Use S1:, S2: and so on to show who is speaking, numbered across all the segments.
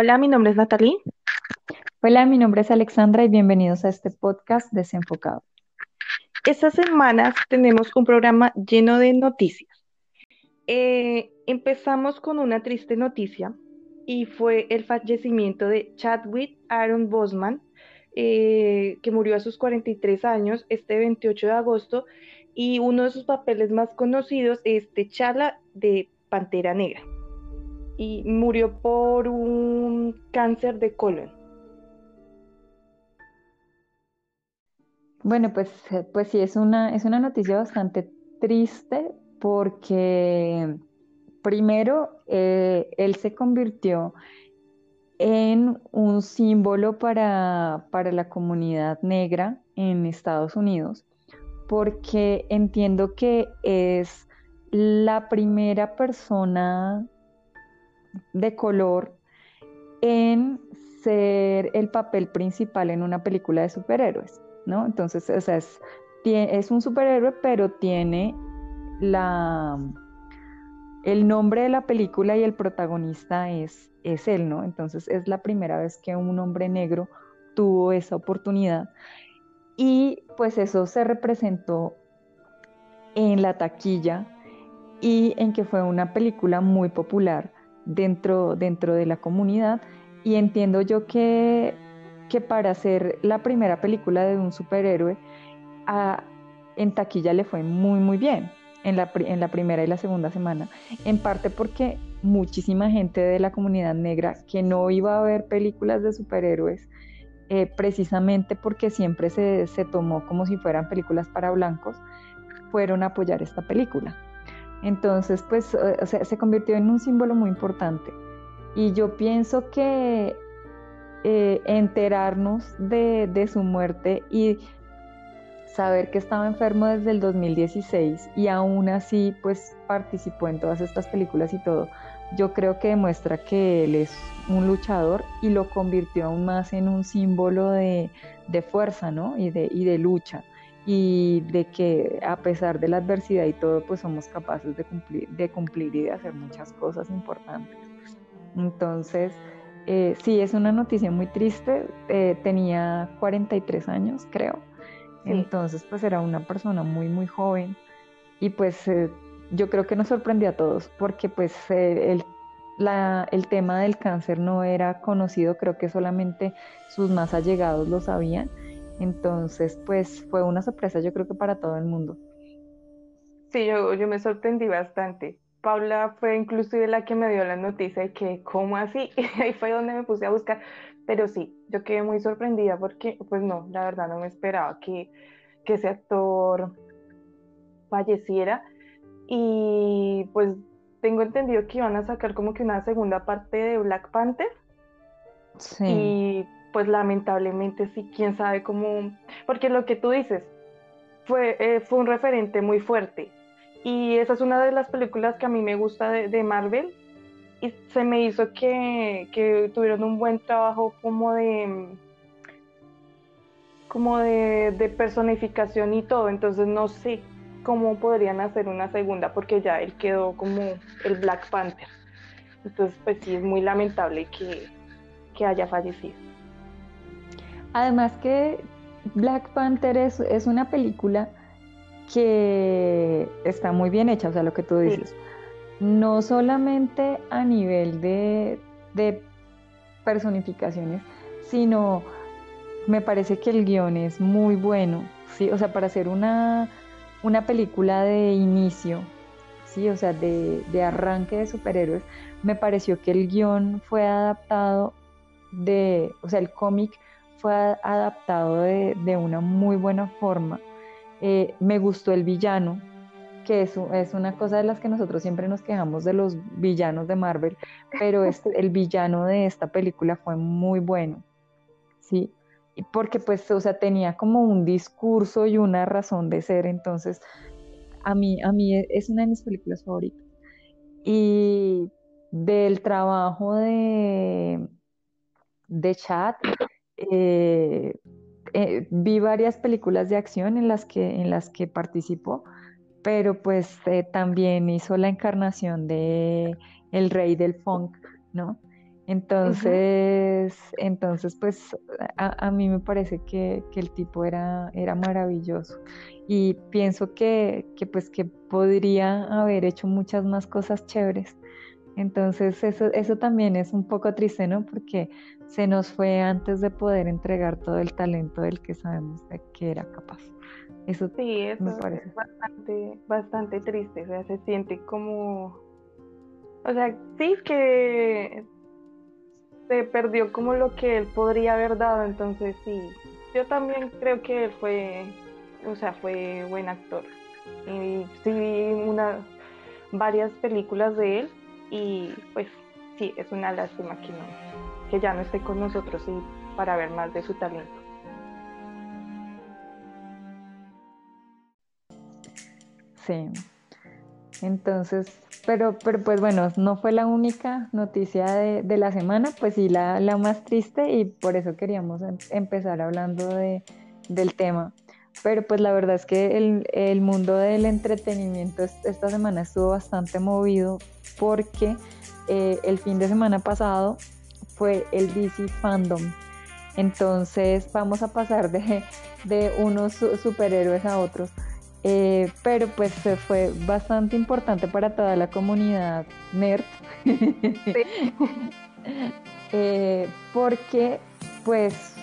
S1: Hola, mi nombre es Natalie.
S2: Hola, mi nombre es Alexandra y bienvenidos a este podcast desenfocado.
S1: Estas semanas tenemos un programa lleno de noticias. Eh, empezamos con una triste noticia y fue el fallecimiento de Chadwick Aaron Bosman, eh, que murió a sus 43 años este 28 de agosto y uno de sus papeles más conocidos es T'Challa de Pantera Negra y murió por un cáncer de colon.
S2: Bueno, pues, eh, pues sí, es una, es una noticia bastante triste porque primero eh, él se convirtió en un símbolo para, para la comunidad negra en Estados Unidos, porque entiendo que es la primera persona de color en ser el papel principal en una película de superhéroes, ¿no? Entonces, o sea, es, es un superhéroe, pero tiene la, el nombre de la película y el protagonista es, es él, ¿no? Entonces, es la primera vez que un hombre negro tuvo esa oportunidad. Y pues eso se representó en la taquilla y en que fue una película muy popular dentro, dentro de la comunidad y entiendo yo que, que para ser la primera película de un superhéroe, en taquilla le fue muy, muy bien en la, en la primera y la segunda semana, en parte porque muchísima gente de la comunidad negra que no iba a ver películas de superhéroes, eh, precisamente porque siempre se, se tomó como si fueran películas para blancos, fueron a apoyar esta película. Entonces, pues, o sea, se convirtió en un símbolo muy importante. Y yo pienso que eh, enterarnos de, de, su muerte y saber que estaba enfermo desde el 2016 y aún así, pues, participó en todas estas películas y todo, yo creo que demuestra que él es un luchador y lo convirtió aún más en un símbolo de, de fuerza, ¿no? Y de, y de lucha y de que a pesar de la adversidad y todo, pues somos capaces de cumplir, de cumplir y de hacer muchas cosas importantes. Entonces, eh, sí, es una noticia muy triste. Eh, tenía 43 años, creo. Entonces, pues era una persona muy, muy joven. Y pues eh, yo creo que nos sorprendió a todos porque pues el, la, el tema del cáncer no era conocido, creo que solamente sus más allegados lo sabían entonces, pues fue una sorpresa yo creo que para todo el mundo.
S1: Sí, yo, yo me sorprendí bastante. Paula fue inclusive la que me dio la noticia de que, ¿cómo así? Y ahí fue donde me puse a buscar. Pero sí, yo quedé muy sorprendida porque, pues no, la verdad no me esperaba que, que ese actor falleciera. Y pues tengo entendido que iban a sacar como que una segunda parte de Black Panther. Sí. Y pues lamentablemente sí, quién sabe cómo, porque lo que tú dices fue, eh, fue un referente muy fuerte y esa es una de las películas que a mí me gusta de, Marvel y se me hizo que, que, tuvieron un buen trabajo como de como de, de personificación y todo, entonces no sé cómo podrían hacer una segunda porque ya él quedó como el Black Panther. Entonces, pues sí, es muy lamentable que, que haya fallecido.
S2: Además que Black Panther es, una película que está muy bien hecha, o sea, lo que tú dices. No solamente a nivel de, personificaciones, sino me parece que el guion es muy bueno, ¿sí? O sea, para hacer una, una película de inicio, ¿sí? O sea, de, de arranque de superhéroes, me pareció que el guion fue adaptado de, o sea, el cómic fue adaptado de, una muy buena forma. Eh, me gustó el villano, que es, es, una cosa de las que nosotros siempre nos quejamos de los villanos de Marvel, pero este, el villano de esta película fue muy bueno, ¿sí? Porque pues, o sea, tenía como un discurso y una razón de ser, entonces, a mí, a mí es una de mis películas favoritas. Y del trabajo de, de Chad, eh, eh, vi varias películas de acción en las que, en las que participó, pero pues eh, también hizo la encarnación de el rey del funk, ¿no? Entonces, entonces pues a, mí me parece que, el tipo era, era maravilloso y pienso que, pues que podría haber hecho muchas más cosas chéveres. Entonces eso, eso también es un poco triste, ¿no? Porque se nos fue antes de poder entregar todo el talento del que sabemos de que era capaz. Eso
S1: sí, eso me parece. es bastante, bastante triste, o sea, se siente como, o sea, sí que se perdió como lo que él podría haber dado, entonces sí, yo también creo que él fue, o sea, fue buen actor. Y sí vi una, varias películas de él y pues sí, es una lástima que, no, que ya no esté con nosotros y para ver más de su talento.
S2: Sí. Entonces, pero, pero pues bueno, no fue la única noticia de, la semana, pues sí la, la, más triste y por eso queríamos em, empezar hablando de, del tema. Pero pues la verdad es que el, el mundo del entretenimiento esta semana estuvo bastante movido porque eh, el fin de semana pasado fue el DC Fandom. Entonces vamos a pasar de, de unos superhéroes a otros. Eh, pero pues fue bastante importante para toda la comunidad nerd. Eh, porque pues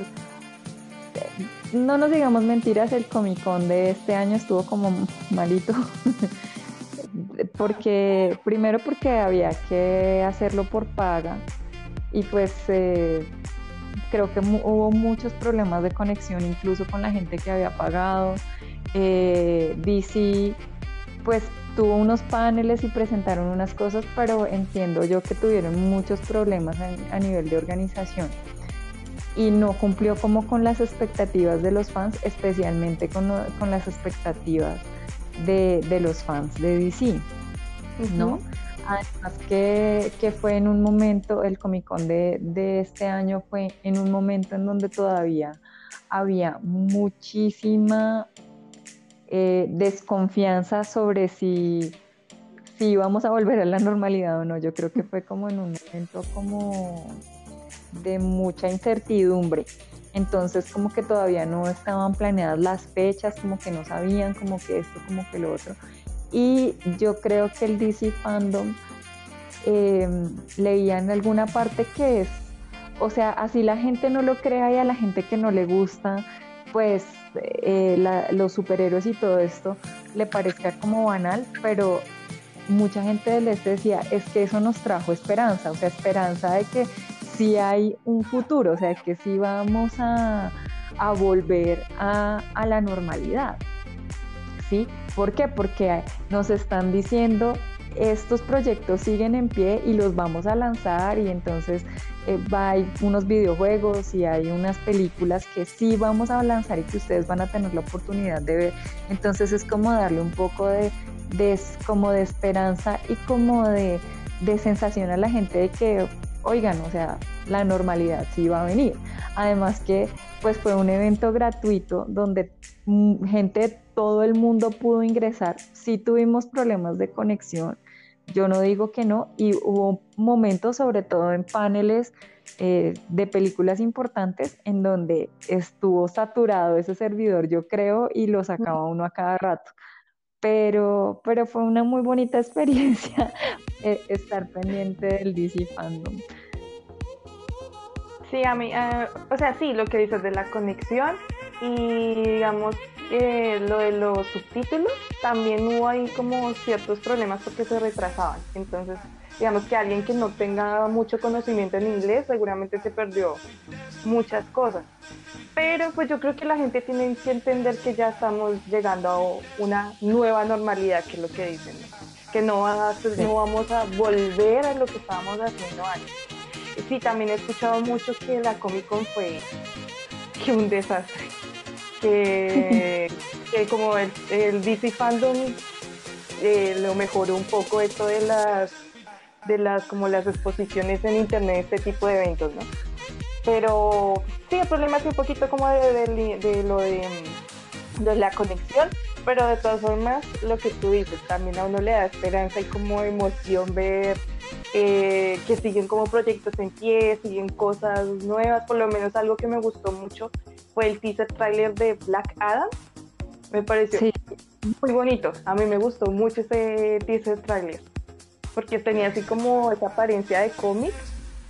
S2: no nos digamos mentiras, el Comic Con de este año estuvo como malito. porque primero porque había que hacerlo por paga y pues eh, creo que hubo muchos problemas de conexión incluso con la gente que había pagado. Eh, DC pues tuvo unos paneles y presentaron unas cosas, pero entiendo yo que tuvieron muchos problemas a, nivel de organización. Y no cumplió como con las expectativas de los fans, especialmente con, las expectativas de, los fans de DC, ¿no? Además que, fue en un momento, el Comic Con de, este año fue en un momento en donde todavía había muchísima eh, desconfianza sobre si, si íbamos a volver a la normalidad o no. Yo creo que fue como en un momento como de mucha incertidumbre. Entonces como que todavía no estaban planeadas las fechas, como que no sabían, como que esto, como que lo otro. Y yo creo que el DC Fandom eh, leía en alguna parte que es, o sea, así la gente no lo crea y a la gente que no le gusta, pues eh, los superhéroes y todo esto le parezca como banal, pero mucha gente les decía, es que eso nos trajo esperanza, o sea, esperanza de que sí hay un futuro, o sea, que sí vamos a, volver a, a la normalidad. ¿Sí? ¿Por qué? Porque nos están diciendo estos proyectos siguen en pie y los vamos a lanzar y entonces eh, hay unos videojuegos y hay unas películas que sí vamos a lanzar y que ustedes van a tener la oportunidad de ver. Entonces es como darle un poco de, como de esperanza y como de, de sensación a la gente de que, oigan, o sea, la normalidad sí va a venir. Además que pues fue un evento gratuito donde mm, gente de todo el mundo pudo ingresar. Sí tuvimos problemas de conexión, yo no digo que no, y hubo momentos, sobre todo en paneles eh, de películas importantes, en donde estuvo saturado ese servidor, yo creo, y lo sacaba uno a cada rato. Pero, pero fue una muy bonita experiencia eh, estar pendiente del DC Fandom.
S1: Sí, a mí, eh, o sea, sí, lo que dices de la conexión y digamos eh, lo de los subtítulos, también hubo ahí como ciertos problemas porque se retrasaban. Entonces, digamos que alguien que no tenga mucho conocimiento en inglés seguramente se perdió muchas cosas. Pero pues yo creo que la gente tiene que entender que ya estamos llegando a una nueva normalidad, que es lo que dicen, que no, no vamos a volver a lo que estábamos haciendo antes. Sí, también he escuchado mucho que la Comic Con fue que un desastre que, como el, DC Fandom eh, lo mejoró un poco esto de las de las como las exposiciones en internet, este tipo de eventos, ¿no? Pero sí, el problema es un poquito como de, lo de, de, la conexión, pero de todas formas, lo que tú dices, también a uno le da esperanza y como emoción ver eh, que siguen como proyectos en pie, siguen cosas nuevas, por lo menos algo que me gustó mucho fue el teaser trailer de Black Adam, me pareció muy bonito, a mí me gustó mucho ese teaser trailer, porque tenía así como esa apariencia de cómic,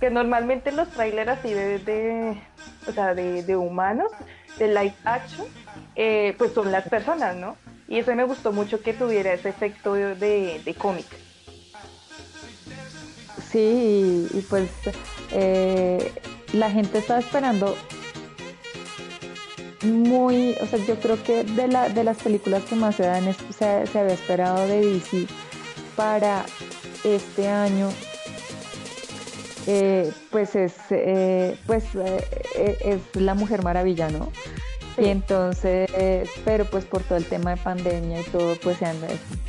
S1: que normalmente los trailers así de, o sea, de, humanos, de live action, eh, pues son las personas, ¿no? Y eso me gustó mucho que tuviera ese efecto de, de cómic.
S2: Sí, y, pues eh, la gente estaba esperando muy, o sea, yo creo que de, la, de las películas que más se, dan, se, se había esperado de DC para este año, eh, pues es eh, pues es la Mujer Maravilla, ¿no? Y entonces, pero pues por todo el tema de pandemia y todo, pues se,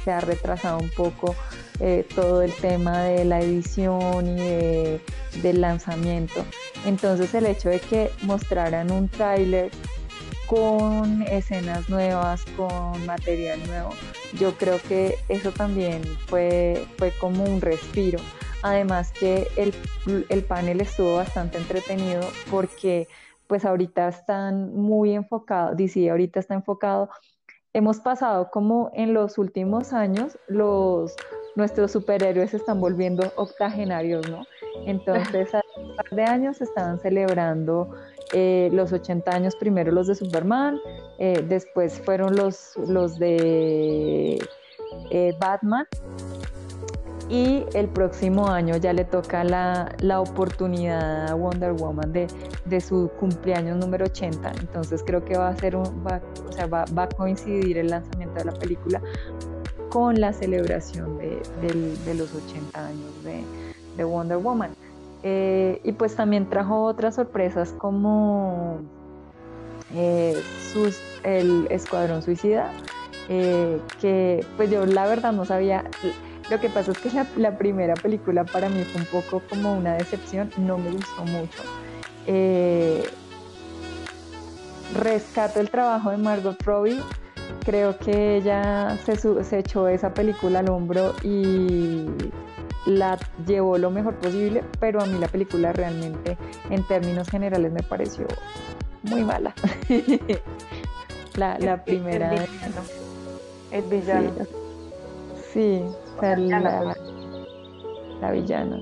S2: se ha retrasado un poco eh, todo el tema de la edición y del lanzamiento. Entonces el hecho de que mostraran un tráiler con escenas nuevas, con material nuevo, yo creo que eso también fue, fue como un respiro. Además que el, el panel estuvo bastante entretenido porque pues ahorita están muy enfocados, DC ahorita está enfocado, hemos pasado como en los últimos años los nuestros superhéroes se están volviendo octogenarios, ¿no? Entonces, hace un par de años estaban celebrando eh, los 80 años, primero los de Superman, eh, después fueron los, los de eh, Batman, y el próximo año ya le toca la, oportunidad a Wonder Woman de, su cumpleaños número 80. Entonces creo que va a ser un, va, o sea, va, a coincidir el lanzamiento de la película con la celebración de, los 80 años de, Wonder Woman. Eh, y pues también trajo otras sorpresas como eh, sus, el Escuadrón Suicida, eh, que pues yo la verdad no sabía lo que pasa es que la, primera película para mí fue un poco como una decepción, no me gustó mucho. Eh, rescato el trabajo de Margot Robbie, creo que ella se, se echó esa película al hombro y la llevó lo mejor posible, pero a mí la película realmente en términos generales me pareció muy mala. la, primera...
S1: El villano.
S2: sí la, la, villana.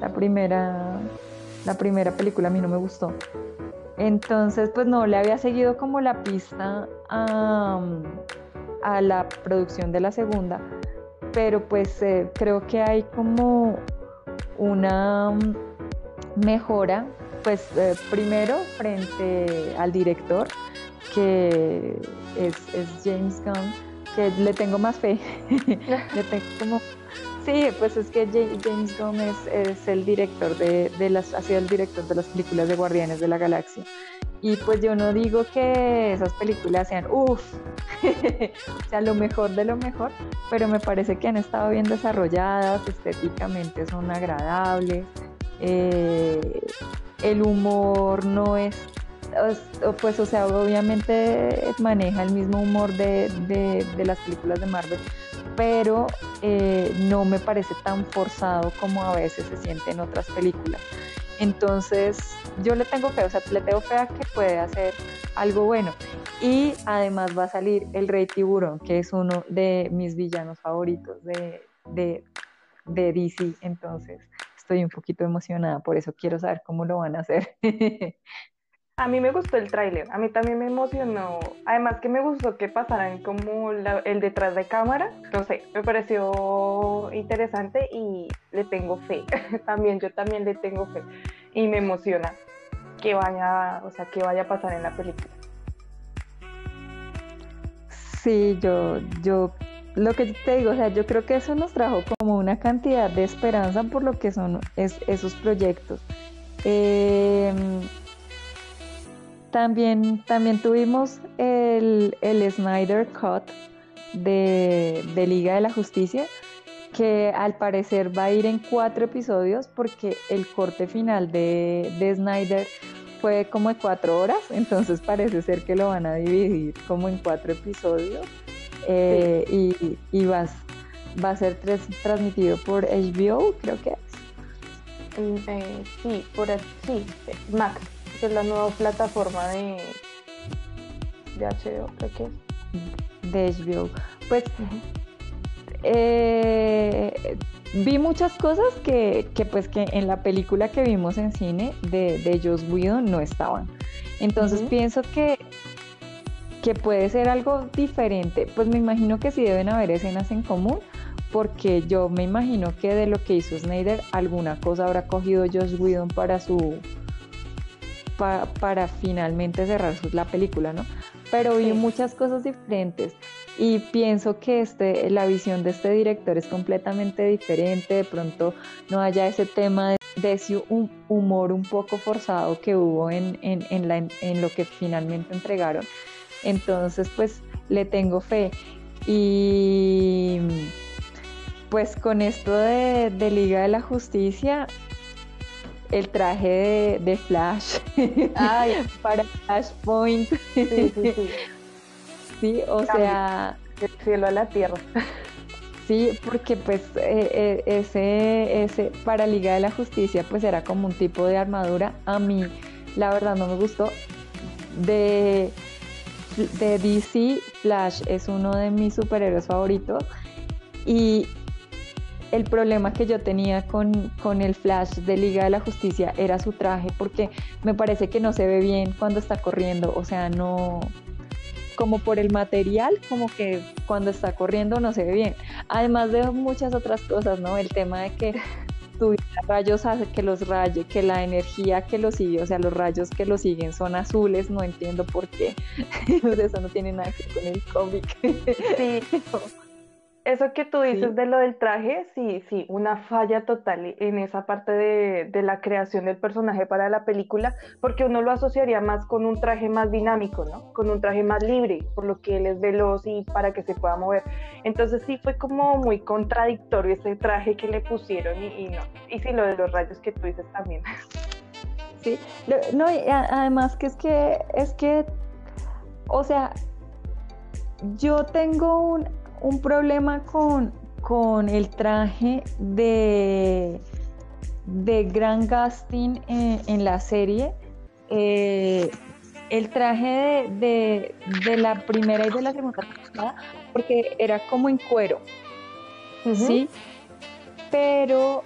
S2: La primera, la primera película a mí no me gustó. Entonces, pues no le había seguido como la pista a, la producción de la segunda, pero pues eh, creo que hay como una mejora, pues eh, primero frente al director, que es, es James Gunn, que le tengo más fe. le tengo como... Sí, pues es que James Gunn es, el director de, las, ha sido el director de las películas de Guardianes de la Galaxia. Y pues yo no digo que esas películas sean, uff, o sea, lo mejor de lo mejor, pero me parece que han estado bien desarrolladas, estéticamente son agradables, eh, el humor no es pues, o sea, obviamente maneja el mismo humor de, las películas de Marvel, pero eh, no me parece tan forzado como a veces se siente en otras películas. Entonces, yo le tengo fe, o sea, le tengo fe a que puede hacer algo bueno. Y además va a salir el Rey Tiburón, que es uno de mis villanos favoritos de, DC. Entonces, estoy un poquito emocionada, por eso quiero saber cómo lo van a hacer.
S1: A mí me gustó el tráiler, a mí también me emocionó. Además que me gustó que pasaran como el detrás de cámara, no sé, me pareció interesante y le tengo fe. también yo también le tengo fe y me emociona que vaya, o sea, que vaya a pasar en la película.
S2: Sí, yo, yo, lo que te digo, o sea, yo creo que eso nos trajo como una cantidad de esperanza por lo que son esos proyectos. Eh, también, también tuvimos el, Snyder Cut de, Liga de la Justicia, que al parecer va a ir en cuatro episodios porque el corte final de, Snyder fue como de cuatro horas, entonces parece ser que lo van a dividir como en cuatro episodios eh, y, va, a ser transmitido por HBO, creo que es.
S1: Eh, sí, por sí, Max, que es la nueva plataforma de, de HBO, creo que es.
S2: De HBO. Pues eh, vi muchas cosas que, que, pues que en la película que vimos en cine de, de Joss Whedon no estaban. Entonces pienso que, que puede ser algo diferente. Pues me imagino que sí deben haber escenas en común, porque yo me imagino que de lo que hizo Snyder, alguna cosa habrá cogido Josh Whedon para su para finalmente cerrar la película, ¿no? Pero vi muchas cosas diferentes y pienso que este, la visión de este director es completamente diferente, de pronto no haya ese tema de, ese humor un poco forzado que hubo en, en, la, en lo que finalmente entregaron. Entonces, pues le tengo fe. Y pues con esto de, Liga de la Justicia, el traje de, Flash para Flashpoint. Sí, sí, sí. sí o sea.
S1: Del cielo a la tierra.
S2: Sí, porque pues eh, eh, ese, ese para Liga de la Justicia pues era como un tipo de armadura. A mí la verdad no me gustó. De, de DC, Flash es uno de mis superhéroes favoritos. Y el problema que yo tenía con, con, el Flash de Liga de la Justicia era su traje, porque me parece que no se ve bien cuando está corriendo, o sea, no, como por el material, como que cuando está corriendo no se ve bien. Además de muchas otras cosas, ¿no? El tema de que tu rayos hace que los rayos, que la energía que lo sigue, o sea, los rayos que lo siguen son azules, no entiendo por qué. Eso no tiene nada que ver con el cómic.
S1: Sí. Eso que tú dices de lo del traje, sí, sí, una falla total en esa parte de, de, la creación del personaje para la película, porque uno lo asociaría más con un traje más dinámico, ¿no? Con un traje más libre, por lo que él es veloz y para que se pueda mover. Entonces sí fue como muy contradictorio ese traje que le pusieron y, no. Y sí, lo de los rayos que tú dices también.
S2: Sí, no, y además que es que, es que, o sea, yo tengo un un problema con, con el traje de, de Grand Gustin en, la serie. Eh, el traje de, la primera y de la segunda temporada, porque era como en cuero, ¿sí? Pero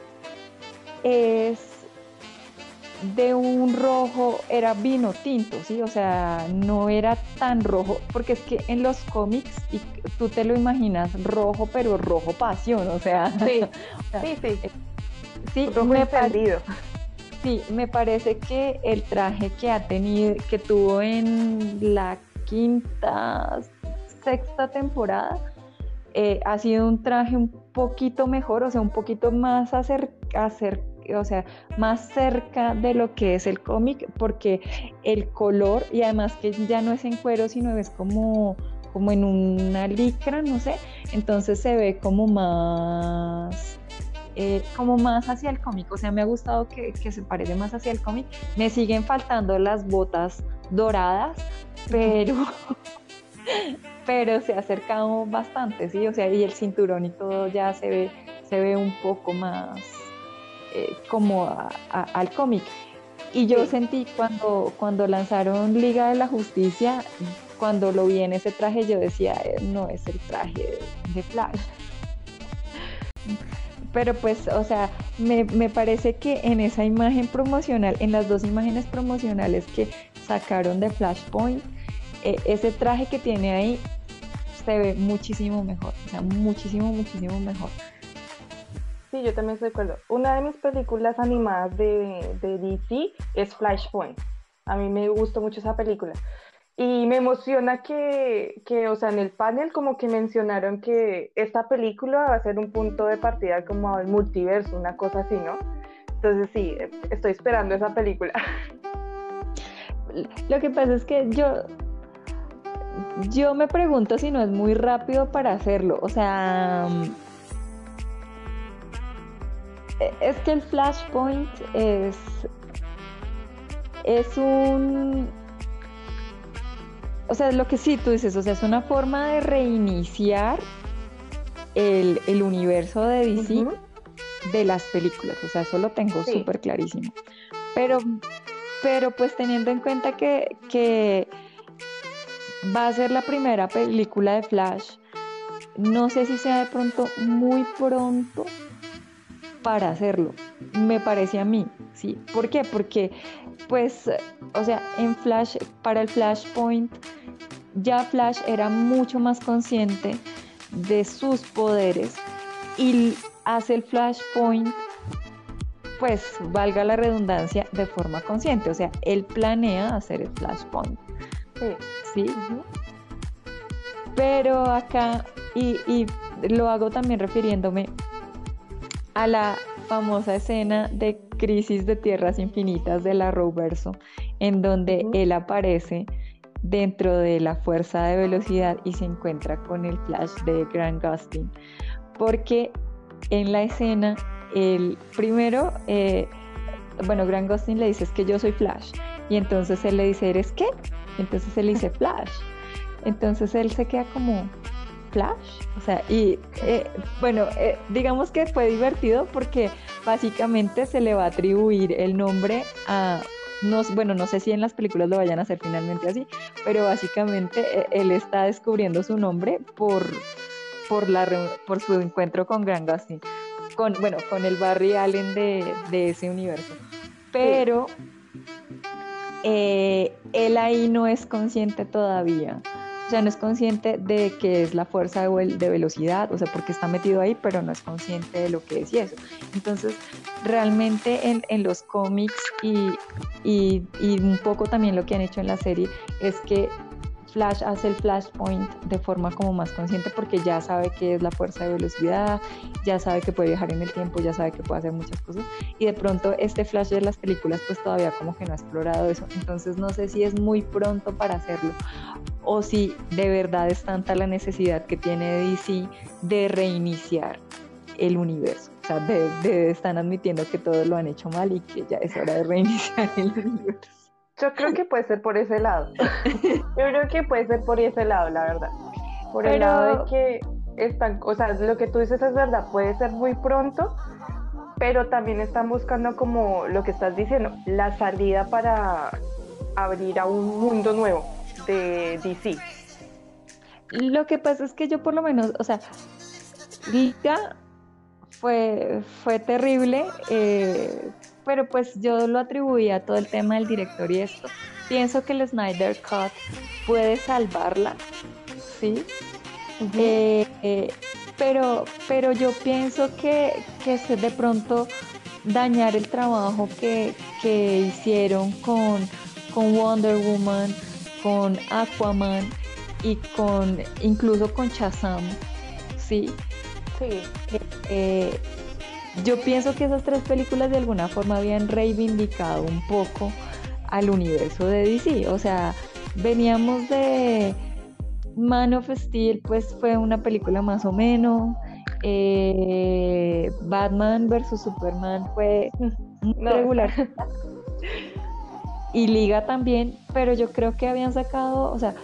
S2: es de un rojo, era vino tinto, ¿sí? O sea, no era tan rojo, porque es que en los cómics, y tú te lo imaginas rojo, pero rojo pasión, o sea.
S1: Sí, sí, sí. Sí, me perdido.
S2: Sí, me parece que el traje que ha tenido, que tuvo en la quinta, sexta temporada, eh, ha sido un traje un poquito mejor, o sea, un poquito más acercado o sea, más cerca de lo que es el cómic, porque el color, y además que ya no es en cuero, sino es como, como en una licra, no sé, entonces se ve como más... Eh, como más hacia el cómic, o sea, me ha gustado que, que se parece más hacia el cómic. Me siguen faltando las botas doradas, pero pero se ha acercado bastante, sí, o sea, y el cinturón y todo ya se ve, se ve un poco más, eh, como al cómic. Y yo sentí cuando, cuando lanzaron Liga de la Justicia, cuando lo vi en ese traje, yo decía, eh, no es el traje de Flash. Pero pues, o sea, me, parece que en esa imagen promocional, en las dos imágenes promocionales que sacaron de Flashpoint, eh, ese traje que tiene ahí se ve muchísimo mejor, o sea, muchísimo, muchísimo mejor.
S1: Sí, yo también estoy de acuerdo. Una de mis películas animadas de, de DC es Flashpoint. A mí me gustó mucho esa película. Y me emociona que, que, o sea, en el panel como que mencionaron que esta película va a ser un punto de partida como al multiverso, una cosa así, ¿no? Entonces sí, estoy esperando esa película.
S2: Lo que pasa es que yo, yo me pregunto si no es muy rápido para hacerlo. O sea, es que el flashpoint es, es un... O sea, lo que sí tú dices, o sea, es una forma de reiniciar el, universo de DC de las películas, o sea, eso lo tengo súper clarísimo. Pero, pero pues teniendo en cuenta que, que va a ser la primera película de Flash, no sé si sea de pronto muy pronto para hacerlo, me parece a mí, ¿sí? ¿Por qué? Porque, pues, o sea, en Flash, para el Flashpoint, ya Flash era mucho más consciente de sus poderes y hace el Flashpoint, pues, valga la redundancia, de forma consciente, o sea, él planea hacer el Flashpoint. Sí. Pero acá, y, y lo hago también refiriéndome a la famosa escena de Crisis de Tierras Infinitas de la Roverso, en donde él aparece dentro de la fuerza de velocidad y se encuentra con el flash de Grant Gustin. Porque en la escena, el primero, eh, bueno, Grant Gustin le dice es que yo soy Flash. Y entonces él le dice, ¿eres qué? Entonces él dice Flash. Entonces él se queda como, Flash. O sea, y eh, bueno, eh, digamos que fue divertido porque básicamente se le va a atribuir el nombre a... No, bueno, no sé si en las películas lo vayan a hacer finalmente así, pero básicamente eh, él está descubriendo su nombre por, por, la, por su encuentro con Grand Gustin, con, bueno, con el Barry Allen de, de ese universo. Pero él ahí no es consciente todavía o sea, no es consciente de que es la fuerza de, velocidad, o sea, porque está metido ahí, pero no es consciente de lo que es y eso. Entonces, realmente en, los cómics y, y un poco también lo que han hecho en la serie es que Flash hace el flashpoint de forma como más consciente porque ya sabe que es la fuerza de velocidad, ya sabe que puede viajar en el tiempo, ya sabe que puede hacer muchas cosas y de pronto este Flash de las películas pues todavía como que no ha explorado eso, entonces no sé si es muy pronto para hacerlo o si de verdad es tanta la necesidad que tiene DC de reiniciar el universo. O sea, de, están admitiendo que todos lo han hecho mal y que ya es hora de reiniciar el universo.
S1: Yo creo que puede ser por ese lado. Yo creo que puede ser por ese lado, la verdad. Por el lado de que están, o sea, lo que tú dices es verdad, puede ser muy pronto, pero también están buscando como lo que estás diciendo, la salida para abrir a un mundo nuevo de DC.
S2: Lo que pasa es que yo por lo menos, o sea, Liga fue, fue terrible, eh, pero pues yo lo atribuía a todo el tema del director y esto. Pienso que el Snyder Cut puede salvarla, ¿sí? Eh, eh, pero, pero yo pienso que, que de pronto dañar el trabajo que, hicieron con, con Wonder Woman, con Aquaman y con incluso con Shazam, ¿sí?
S1: Sí.
S2: Eh, yo pienso que esas tres películas de alguna forma habían reivindicado un poco al universo de DC. O sea, veníamos de Man of Steel, pues fue una película más o menos. Eh, Batman vs Superman fue regular. y Liga también, pero yo creo que habían sacado, o sea,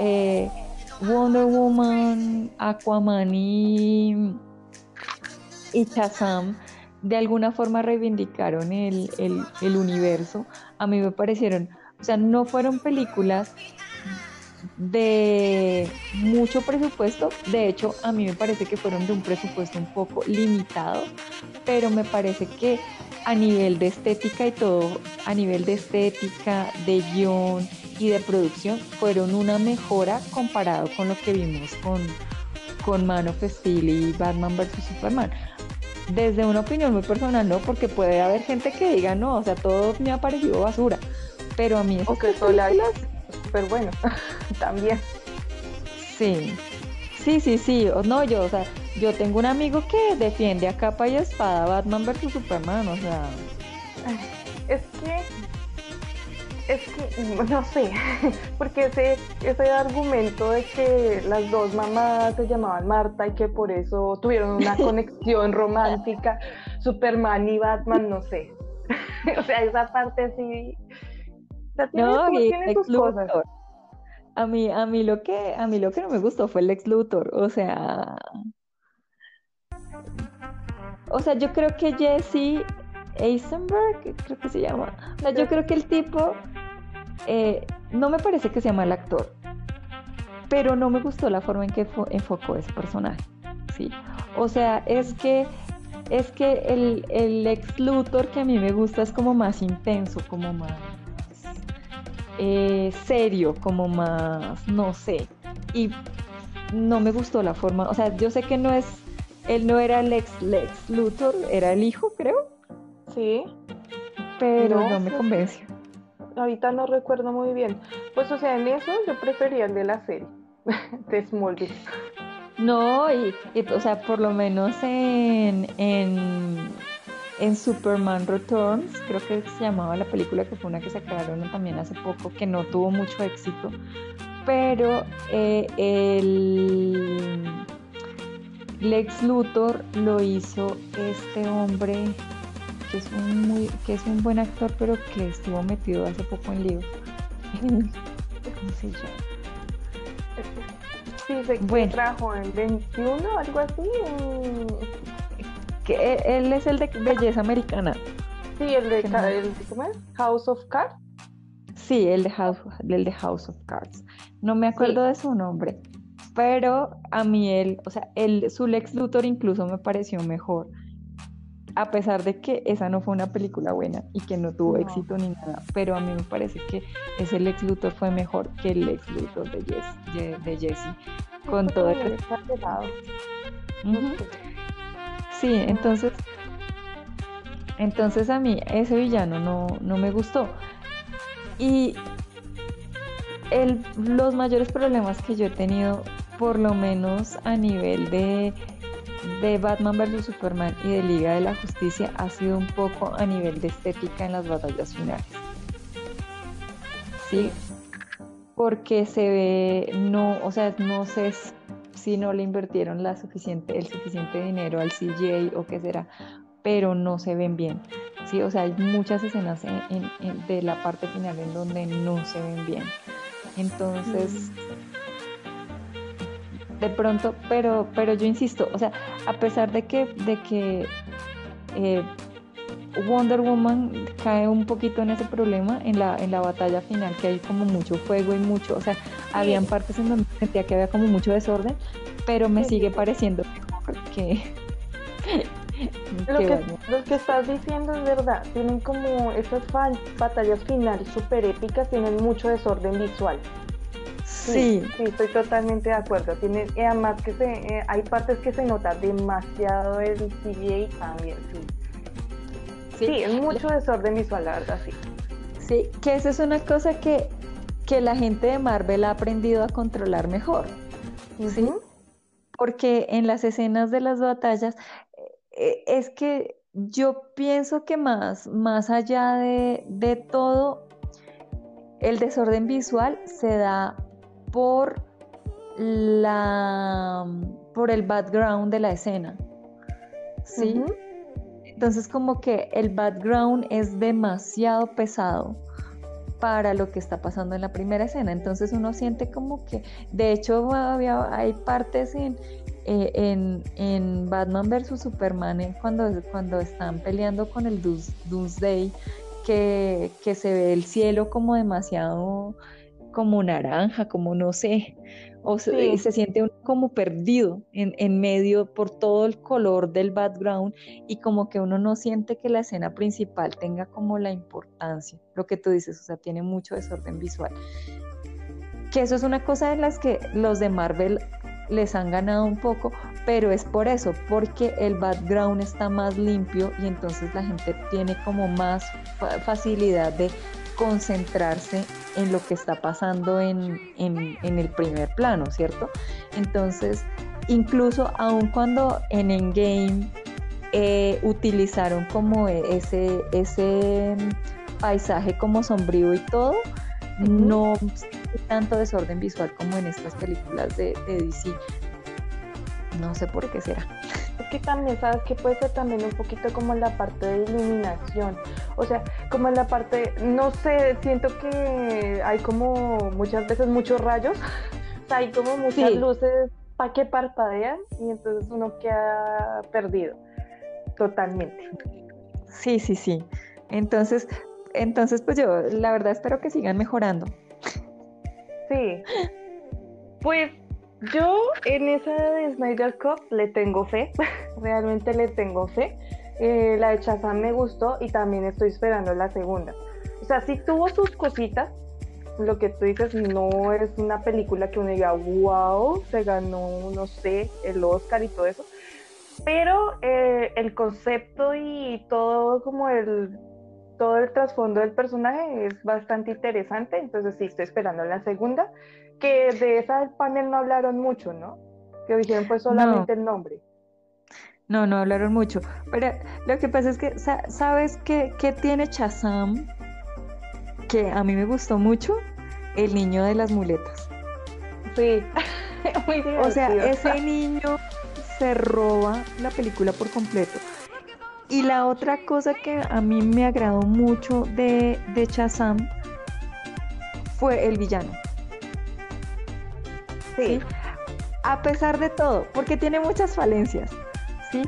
S2: eh, Wonder Woman, Aquaman y y Shazam de alguna forma reivindicaron el, universo. A mí me parecieron, o sea, no fueron películas de mucho presupuesto, de hecho a mí me parece que fueron de un presupuesto un poco limitado, pero me parece que a nivel de estética y todo, a nivel de estética, de guion y de producción, fueron una mejora comparado con lo que vimos con, con Man of Steel y Batman vs. Superman desde una opinión muy personal, ¿no? Porque puede haber gente que diga, no, o sea, todo me ha parecido basura. Pero a mí es
S1: que películas... súper bueno, también.
S2: Sí, sí, sí, sí. No, yo, o sea, yo tengo un amigo que defiende a capa y espada Batman versus Superman, o sea.
S1: Es que es que no sé, porque ese, ese argumento de que las dos mamás se llamaban Marta y que por eso tuvieron una conexión romántica, Superman y Batman, no sé. o sea, esa parte sí.
S2: no, tiene sus cosas. A mí, a mí lo que, a mí lo que no me gustó fue el ex Luthor, o sea, o sea, yo creo que Jesse Eisenberg, creo que se llama. O sea, yo creo que el tipo eh, no me parece que sea mal actor, pero no me gustó la forma en que enfocó ese personaje. Sí. O sea, es que es que el, el ex Luthor que a mí me gusta es como más intenso, como más eh, serio, como más, no sé. Y no me gustó la forma, o sea, yo sé que no es, él no era el ex Lex Luthor, era el hijo, creo.
S1: Sí.
S2: Pero no, me convence.
S1: Ahorita no recuerdo muy bien. Pues, o sea, en eso yo prefería el de la serie, de Smallville.
S2: No, y, o sea, por lo menos en, en, Superman Returns, creo que se llamaba la película, que fue una que sacaron también hace poco, que no tuvo mucho éxito, pero eh, el Lex Luthor lo hizo este hombre que es un muy, que es un buen actor, pero que estuvo metido hace poco en lío. ¿Cómo se llama?
S1: Sí, se bueno. trajo en 21, algo así.
S2: Que él es el de belleza americana.
S1: Sí, el de, el, ¿cómo es? House of Cards.
S2: Sí, el de House, el de House of Cards. No me acuerdo de su nombre, pero a mí él, o sea, el, su Lex Luthor incluso me pareció mejor a pesar de que esa no fue una película buena y que no tuvo éxito ni nada, pero a mí me parece que ese Lex Luthor fue mejor que el Lex Luthor de, Jess, de Jesse, con todo el... Sí, entonces, entonces a mí ese villano no, no me gustó. Y el, los mayores problemas que yo he tenido, por lo menos a nivel de de Batman vs. Superman y de Liga de la Justicia ha sido un poco a nivel de estética en las batallas finales. ¿Sí? Porque se ve, no, o sea, no sé si no le invirtieron la suficiente, el suficiente dinero al CGI o qué será, pero no se ven bien. Sí, o sea, hay muchas escenas de la parte final en donde no se ven bien. Entonces, de pronto, pero, pero yo insisto, o sea, a pesar de que, de que eh, Wonder Woman cae un poquito en ese problema en la, en la batalla final, que hay como mucho fuego y mucho, o sea, habían partes en donde sentía que había como mucho desorden, pero me sigue pareciendo que...
S1: lo, que, lo que estás diciendo es verdad, tienen como esas batallas finales super épicas, tienen mucho desorden visual. Sí, sí, estoy totalmente de acuerdo. Tiene, además que se, eh, hay partes que se nota demasiado el CGI también, sí. Sí, es mucho desorden visual, la verdad, sí.
S2: Sí, que esa es una cosa que, que la gente de Marvel ha aprendido a controlar mejor. ¿sí? Porque en las escenas de las batallas eh, es que yo pienso que más, más allá de, de todo, el desorden visual se da por la por el background de la escena. ¿Sí? Entonces como que el background es demasiado pesado para lo que está pasando en la primera escena. Entonces uno siente como que, de hecho, hay partes en, eh, en, Batman vs. Superman eh, cuando, cuando están peleando con el Doomsday, que, que se ve el cielo como demasiado como naranja, como no sé, o se, siente uno como perdido en, en, medio por todo el color del background y como que uno no siente que la escena principal tenga como la importancia, lo que tú dices, o sea, tiene mucho desorden visual. Que eso es una cosa de las que los de Marvel les han ganado un poco, pero es por eso, porque el background está más limpio y entonces la gente tiene como más facilidad de concentrarse en lo que está pasando en, el primer plano, ¿cierto? Entonces, incluso aun cuando en Endgame eh, utilizaron como ese, ese paisaje como sombrío y todo, no tanto desorden visual como en estas películas de, de DC. No sé por qué será.
S1: Es que también, ¿sabes que Puede ser también un poquito como en la parte de iluminación. O sea, como en la parte, no sé, siento que hay como muchas veces muchos rayos. O sea, hay como muchas luces para que parpadean y entonces uno queda perdido. totalmente.
S2: Sí, sí, sí. Entonces, entonces pues yo la verdad espero que sigan mejorando.
S1: Sí. Pues yo en esa de Snyder Cup le tengo fe, realmente le tengo fe. Eh, la de Chazam me gustó y también estoy esperando la segunda. O sea, sí tuvo sus cositas. Lo que tú dices no es una película que uno diga, wow, se ganó, no sé, el Oscar y todo eso. Pero eh, el concepto y todo como el todo el trasfondo del personaje es bastante interesante, entonces sí, estoy esperando la segunda, que de esa panel no hablaron mucho, ¿no? Que dijeron pues solamente el nombre.
S2: No, no hablaron mucho, pero lo que pasa es que, ¿sabes qué, qué tiene Chazam? Que a mí me gustó mucho, el niño de las muletas.
S1: Sí, muy divertido.
S2: O sea, ese niño se roba la película por completo. Y la otra cosa que a mí me agradó mucho de, de Shazam fue el villano. Sí. A pesar de todo, porque tiene muchas falencias, ¿sí?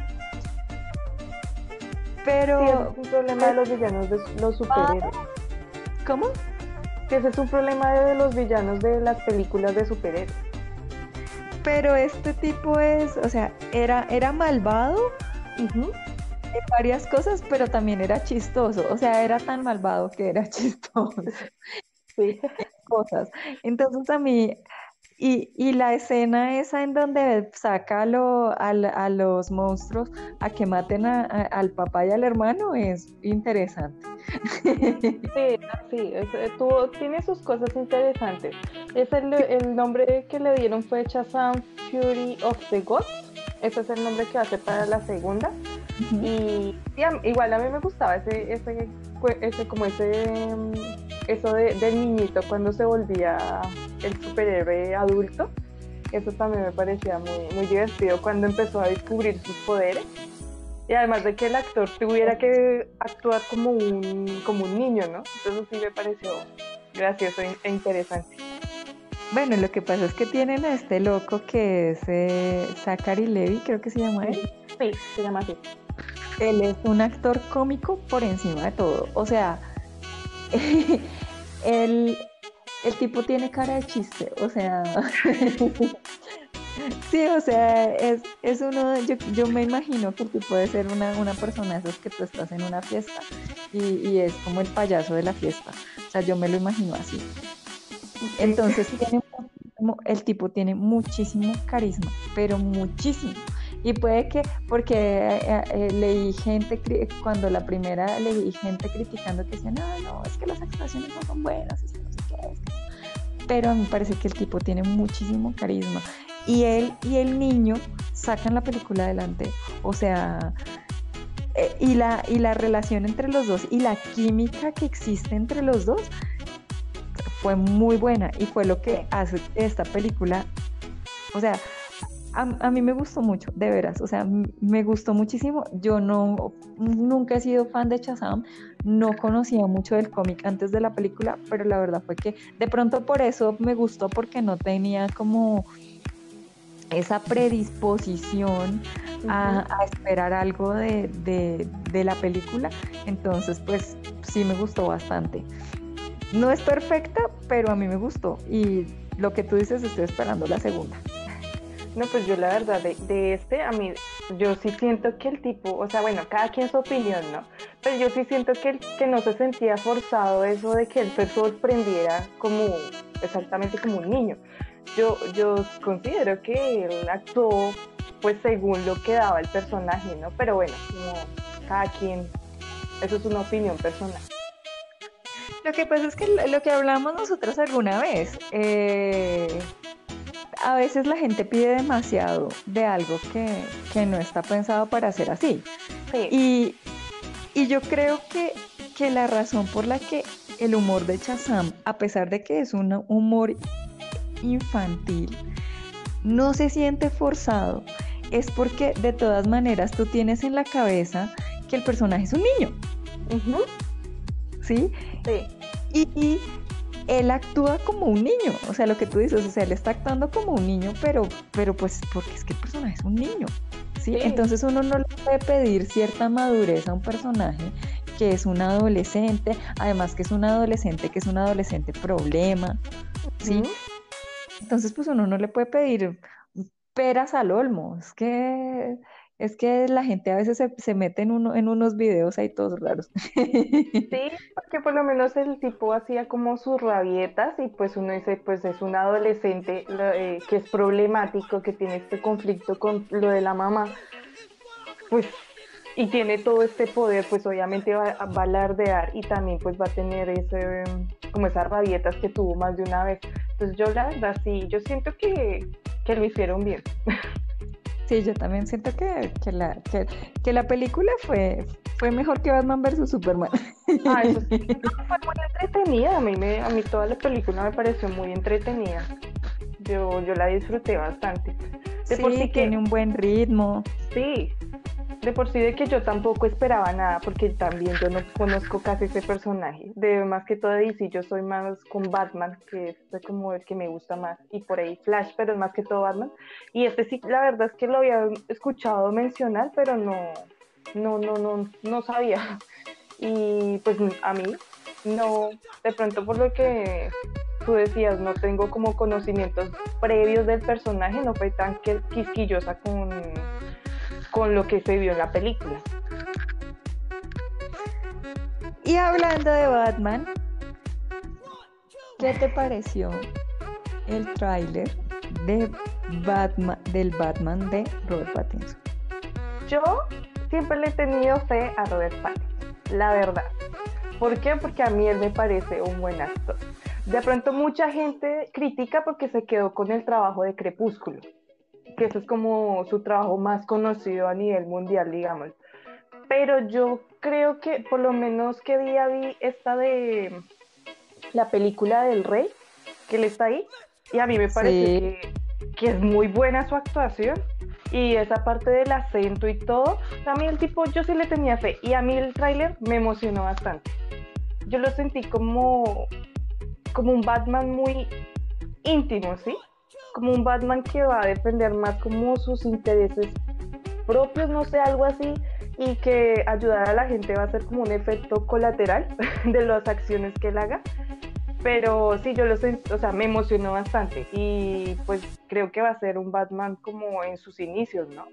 S1: Pero... es un problema de los villanos de los superhéroes.
S2: ¿Cómo?
S1: Que ese es un problema de los villanos de las películas de superhéroes.
S2: Pero este tipo es, o sea, era, era malvado, varias cosas, pero también era chistoso. O sea, era tan malvado que era chistoso.
S1: Sí.
S2: Cosas. Entonces a mí, y, y, la escena esa en donde saca a, a, los monstruos a que maten a, al papá y al hermano es interesante.
S1: Sí, sí, tiene sus cosas interesantes. Es el, el, nombre que le dieron fue Shazam Fury of the Gods. Ese es el nombre que hace para la segunda. Y igual a mí me gustaba ese, ese, ese como ese, mm, eso de, del niñito cuando se volvía el superhéroe adulto. Eso también me parecía muy, muy divertido cuando empezó a descubrir sus poderes. Y además de que el actor tuviera que actuar como un, como un niño, ¿no? Entonces sí me pareció gracioso e interesante.
S2: Bueno, lo que pasa es que tienen a este loco que es eh, Zachary Levy, creo que se llama él.
S1: Sí, se llama así
S2: él es un actor cómico por encima de todo. O sea, el, el tipo tiene cara de chiste. O sea, sí, o sea, es, es uno, yo, yo, me imagino que tú puedes ser una, una persona de esas que tú estás en una fiesta y, y es como el payaso de la fiesta. O sea, yo me lo imagino así. Entonces, el tipo tiene muchísimo carisma, pero muchísimo. Y puede que, porque eh, eh, leí gente, cuando la primera leí gente criticando que decía, no, no, es que las actuaciones no son buenas, es que no sé qué es. Pero me parece que el tipo tiene muchísimo carisma. Y él y el niño sacan la película adelante. O sea, eh, y, la, y la relación entre los dos y la química que existe entre los dos fue muy buena y fue lo que hace esta película, o sea, a, mí me gustó mucho, de veras, o sea, me gustó muchísimo. Yo no, nunca he sido fan de Shazam, no conocía mucho del cómic antes de la película, pero la verdad fue que de pronto por eso me gustó porque no tenía como esa predisposición a, esperar algo de, de, la película, entonces pues sí me gustó bastante. No es perfecta, pero a mí me gustó y lo que tú dices estoy esperando la segunda.
S1: No, pues yo la verdad, de, este, a mí, yo sí siento que el tipo, o sea, bueno, cada quien su opinión, ¿no? Pero yo sí siento que, que no se sentía forzado eso de que él se sorprendiera como, exactamente como un niño. Yo, yo considero que él actuó, pues, según lo que daba el personaje, ¿no? Pero bueno, como cada quien, eso es una opinión personal.
S2: Lo que pasa es que lo que hablamos nosotros alguna vez, eh, a veces la gente pide demasiado de algo que, no está pensado para ser así. Y, yo creo que, que, la razón por la que el humor de Chazam, a pesar de que es un humor infantil, no se siente forzado, es porque de todas maneras tú tienes en la cabeza que el personaje es un niño. ¿Sí?
S1: Sí.
S2: y, él actúa como un niño, o sea, lo que tú dices, o sea, él está actuando como un niño, pero, pero pues porque es que el personaje es un niño. ¿sí? Entonces uno no le puede pedir cierta madurez a un personaje que es un adolescente, además que es un adolescente que es un adolescente problema, ¿sí? Entonces pues uno no le puede pedir peras al olmo, es que es que la gente a veces se, mete en, uno, en unos videos ahí todos raros.
S1: Sí, porque por lo menos el tipo hacía como sus rabietas y pues uno dice, pues es un adolescente eh, que es problemático, que tiene este conflicto con lo de la mamá, pues y tiene todo este poder, pues obviamente va, a alardear y también pues va a tener ese, como esas rabietas que tuvo más de una vez. Entonces yo la verdad sí, yo siento que, que lo hicieron bien.
S2: Sí, yo también siento que, que la, que, la película fue, fue mejor que Batman vs. Superman.
S1: Ah, eso sí. fue muy entretenida. A mí, me, a mí toda la película me pareció muy entretenida. Yo, yo la disfruté bastante.
S2: De sí, por sí tiene un buen ritmo.
S1: Sí, de por sí de que yo tampoco esperaba nada, porque también yo no conozco casi ese personaje. De más que todo DC, yo soy más con Batman, que es como el que me gusta más, y por ahí Flash, pero es más que todo Batman. Y este sí, la verdad es que lo había escuchado mencionar, pero no, no, no, no, no sabía. Y pues a mí, no, de pronto por lo que tú decías, no tengo como conocimientos previos del personaje, no fue tan quisquillosa con con lo que se vio en la película.
S2: Y hablando de Batman, ¿qué te pareció el tráiler de Batman del Batman de Robert Pattinson?
S1: Yo siempre le he tenido fe a Robert Pattinson, la verdad. ¿Por qué? Porque a mí él me parece un buen actor. De pronto mucha gente critica porque se quedó con el trabajo de Crepúsculo que eso es como su trabajo más conocido a nivel mundial, digamos. Pero yo creo que por lo menos que día vi esta de la película del rey, que él está ahí, y a mí me parece que, es muy buena su actuación y esa parte del acento y todo, a mí el tipo yo sí le tenía fe y a mí el tráiler me emocionó bastante. Yo lo sentí como, como un Batman muy íntimo, ¿sí? Como un Batman que va a defender más como sus intereses propios, no sé, algo así, y que ayudar a la gente va a ser como un efecto colateral de las acciones que él haga. Pero sí, yo lo sé, o sea, me emocionó bastante y pues creo que va a ser un Batman como en sus inicios, ¿no?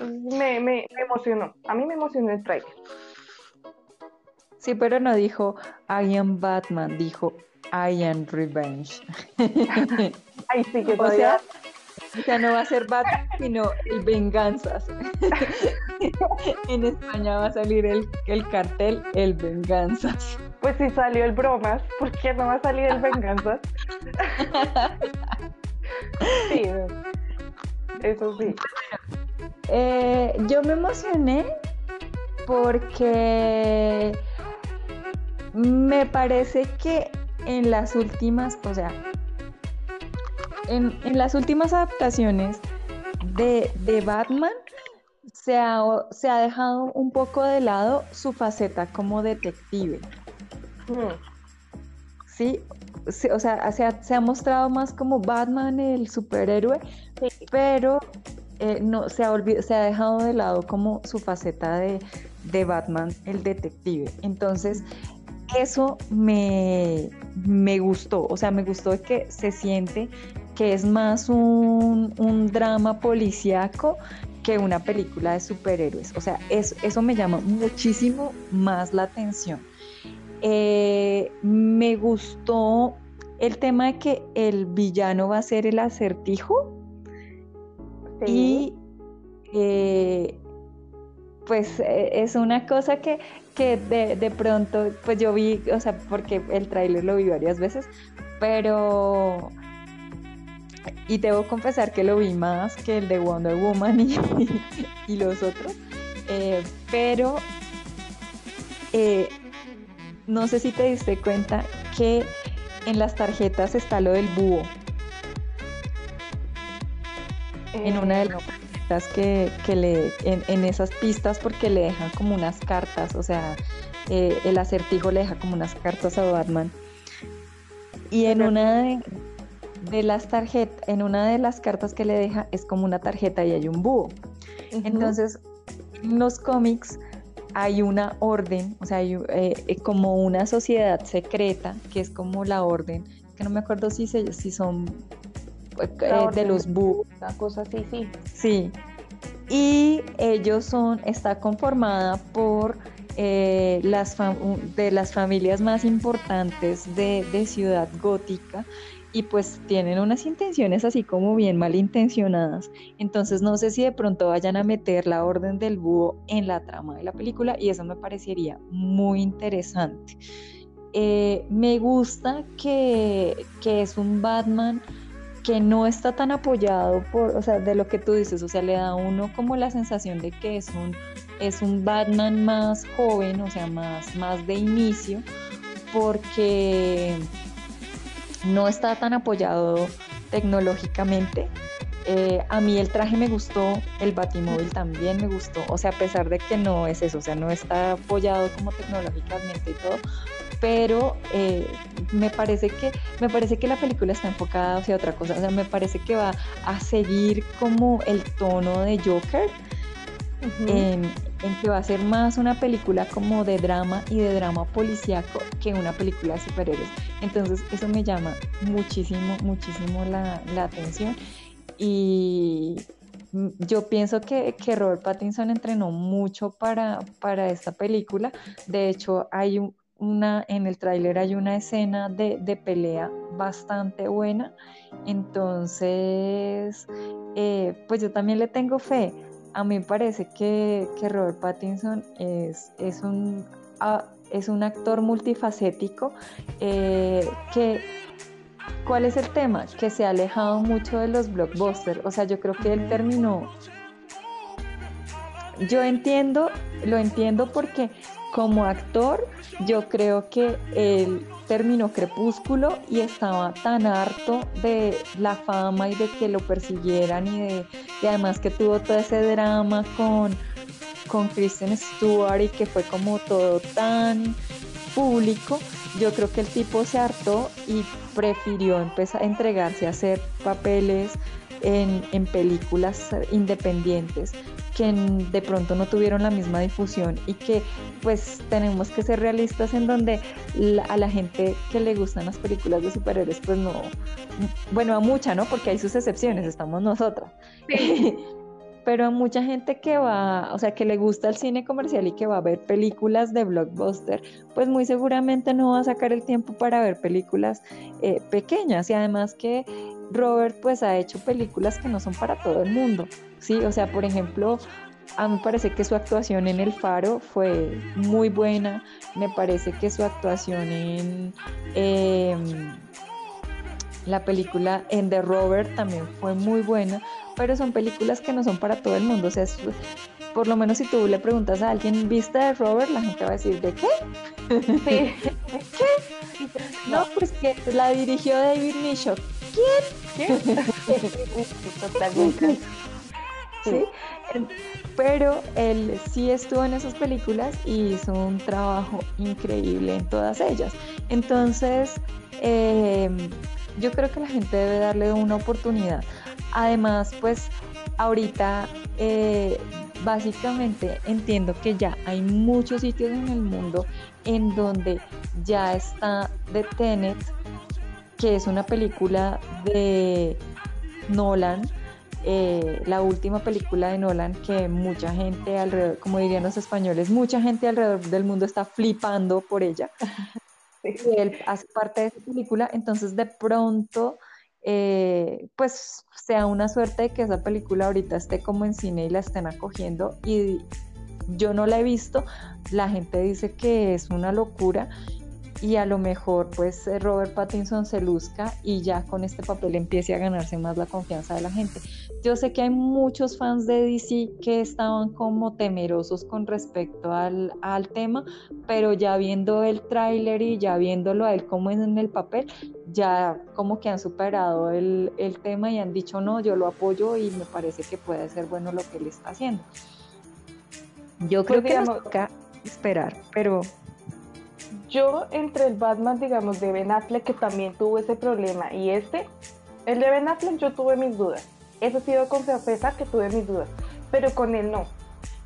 S1: Me, me, me emocionó, a mí me emocionó el trailer.
S2: Sí, pero no dijo I am Batman, dijo I am Revenge.
S1: Ay, sí, que
S2: o sea, o sea, no va a ser Batman, sino el Venganzas. en España va a salir el, el cartel El Venganzas.
S1: Pues si salió el Bromas, ¿por qué no va a salir el Venganzas? sí, eso sí.
S2: Eh, yo me emocioné porque me parece que en las últimas, o sea, en, las últimas adaptaciones de, Batman se ha, se ha, dejado un poco de lado su faceta como detective. Hmm. Sí, o sea, se ha, mostrado más como Batman el superhéroe, pero eh, no, se, ha se ha dejado de lado como su faceta de, de Batman el detective. Entonces, eso me, me gustó, o sea, me gustó que se siente que es más un, drama policíaco que una película de superhéroes. O sea, eso me llama muchísimo más la atención. Eh, me gustó el tema de que el villano va a ser el acertijo. Y eh, pues e, es una cosa que, de, de, pronto, pues yo vi, o sea, porque el tráiler lo vi varias veces, pero y debo confesar que lo vi más que el de Wonder Woman y, y los otros. Eh, pero eh, no sé si te diste cuenta que en las tarjetas está lo del búho. En una de las eh, tarjetas que, que le, en, esas pistas porque le dejan como unas cartas, o sea, el acertijo le deja como unas cartas a Batman. Y en una de, de las tarjetas, en una de las cartas que le deja es como una tarjeta y hay un búho. Entonces, en los cómics hay una orden, o sea, hay eh, como una sociedad secreta, que es como la orden, que no me acuerdo si, si son eh, de los búhos.
S1: Una cosa así, sí.
S2: Sí. Y ellos son, está conformada por eh, las de las familias más importantes de, de, Ciudad Gótica y pues tienen unas intenciones así como bien malintencionadas. Entonces no sé si de pronto vayan a meter la orden del búho en la trama de la película y eso me parecería muy interesante. Eh, me gusta que, que es un Batman que no está tan apoyado por, o sea, de lo que tú dices, o sea, le da a uno como la sensación de que es un, es un Batman más joven, o sea, más, más de inicio, porque no está tan apoyado tecnológicamente. Eh, a mí el traje me gustó, el batimóvil también me gustó, o sea, a pesar de que no es eso, o sea, no está apoyado como tecnológicamente y todo, pero eh, me parece que me parece que la película está enfocada hacia otra cosa, o sea, me parece que va a seguir como el tono de Joker, en, que va a ser más una película como de drama y de drama policíaco que una película de superhéroes. Entonces eso me llama muchísimo, muchísimo la, atención y yo pienso que, que, Robert Pattinson entrenó mucho para, para esta película. De hecho, hay un, una, en el tráiler hay una escena de, pelea bastante buena, entonces, eh, pues yo también le tengo fe. A mí me parece que, Robert Pattinson es, es, un, es un actor multifacético eh, que ¿Cuál es el tema? Que se ha alejado mucho de los blockbusters. O sea, yo creo que él terminó. Yo entiendo, lo entiendo porque como actor, yo creo que él terminó Crepúsculo y estaba tan harto de la fama y de que lo persiguieran y, de, además que tuvo todo ese drama con, con Kristen Stewart y que fue como todo tan público, yo creo que el tipo se hartó y prefirió empezar a entregarse a hacer papeles en, en películas independientes que de pronto no tuvieron la misma difusión y que pues tenemos que ser realistas en donde a la gente que le gustan las películas de superhéroes pues no, bueno a mucha, ¿no? Porque hay sus excepciones, estamos nosotras. Pero a mucha gente que va, o sea, que le gusta el cine comercial y que va a ver películas de blockbuster, pues muy seguramente no va a sacar el tiempo para ver películas eh, pequeñas y además que Robert pues ha hecho películas que no son para todo el mundo. ¿sí? O sea, por ejemplo, a mí me parece que su actuación en El Faro fue muy buena, me parece que su actuación en em, la película en The Robert también fue muy buena, pero son películas que no son para todo el mundo, o sea, por lo menos si tú le preguntas a alguien, ¿viste de Robert? La gente va a decir, ¿de qué? Sí. ¿De qué? No, pues que la dirigió David Misho. ¿Quién? ¿Quién? Totalmente. ¿sí? Pero él sí estuvo en esas películas y hizo un trabajo increíble en todas ellas. Entonces, em, yo creo que la gente debe darle una oportunidad. Además, pues ahorita eh, básicamente entiendo que ya hay muchos sitios en el mundo en donde ya está The Tenet, que es una película de Nolan, eh, la última película de Nolan que mucha gente alrededor, como dirían los españoles, mucha gente alrededor del mundo está flipando por ella. Él hace parte de esa película, entonces de pronto, eh, pues sea una suerte de que esa película ahorita esté como en cine y la estén acogiendo y yo no la he visto, la gente dice que es una locura y a lo mejor pues Robert Pattinson se luzca y ya con este papel empiece a ganarse más la confianza de la gente. Yo sé que hay muchos fans de DC que estaban como temerosos con respecto al, al tema, pero ya viendo el tráiler y ya viéndolo a él como en el papel, ya como que han superado el, el tema y han dicho no, yo lo apoyo y me parece que puede ser bueno lo que él está haciendo. Yo creo pues que nos toca esperar, pero
S1: yo entre el Batman, digamos, de Ben Affleck, que también tuvo ese problema, y este, El de Ben Affleck yo tuve mis dudas. Eso sí debo confesar que tuve mis dudas. Pero con él no.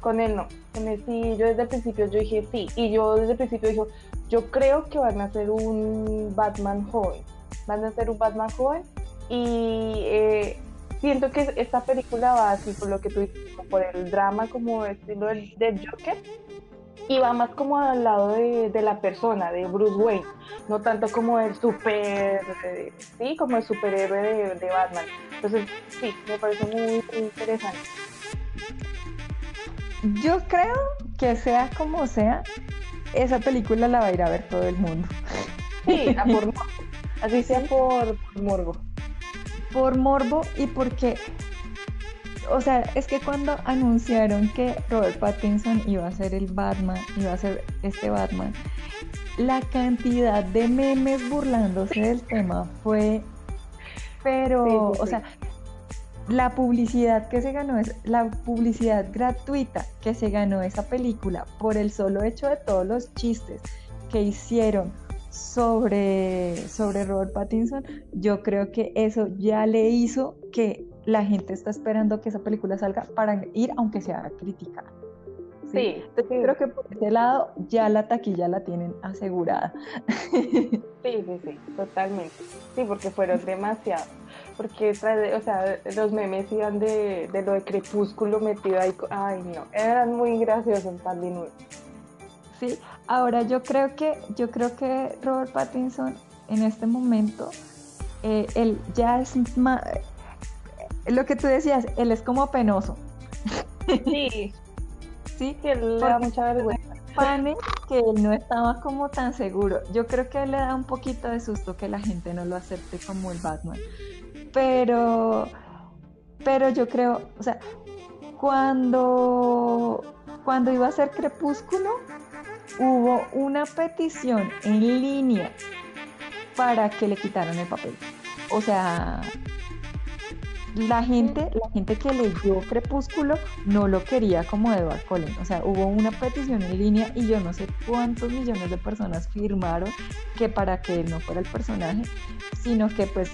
S1: Con él no. Con él sí, yo desde el principio yo dije sí. Y yo desde el principio dije, yo creo que van a hacer un Batman joven. Van a hacer un Batman joven. Y eh, siento que esta película va así por lo que tú dices, por el drama como estilo del, del Joker y va más como al lado de, de, la persona, de Bruce Wayne, no tanto como el super, eh, sí, como el superhéroe de, de, Batman. Entonces, sí, me parece muy, muy, interesante.
S2: Yo creo que sea como sea, esa película la va a ir a ver todo el mundo.
S1: Sí, a por morbo. Así sea por, por morbo.
S2: Por morbo y porque o sea, es que cuando anunciaron que Robert Pattinson iba a ser el Batman, iba a ser este Batman, la cantidad de memes burlándose del tema fue, pero, sí, sí, sí. o sea, la publicidad que se ganó es la publicidad gratuita que se ganó esa película por el solo hecho de todos los chistes que hicieron sobre, sobre Robert Pattinson, yo creo que eso ya le hizo que la gente está esperando que esa película salga para ir, aunque sea a criticar.
S1: Sí,
S2: sí, creo que por ese lado ya la taquilla la tienen asegurada.
S1: Sí, sí, sí, totalmente. Sí, porque fueron demasiados. Porque, o sea, los memes iban de, de lo de Crepúsculo metido ahí. Ay, no, eran muy graciosos también.
S2: Sí, ahora yo creo que, yo creo que Robert Pattinson en este momento, eh, él ya es más, lo que tú decías, él es como penoso.
S1: Sí. sí, que le da mucha vergüenza.
S2: Pane que él no estaba como tan seguro. Yo creo que le da un poquito de susto que la gente no lo acepte como el Batman. Pero, pero yo creo, o sea, cuando, cuando iba a ser Crepúsculo, hubo una petición en línea para que le quitaran el papel. O sea, la gente, la gente que leyó Crepúsculo no lo quería como Edward Cullen. O sea, hubo una petición en línea y yo no sé cuántos millones de personas firmaron que para que él no fuera el personaje, sino que pues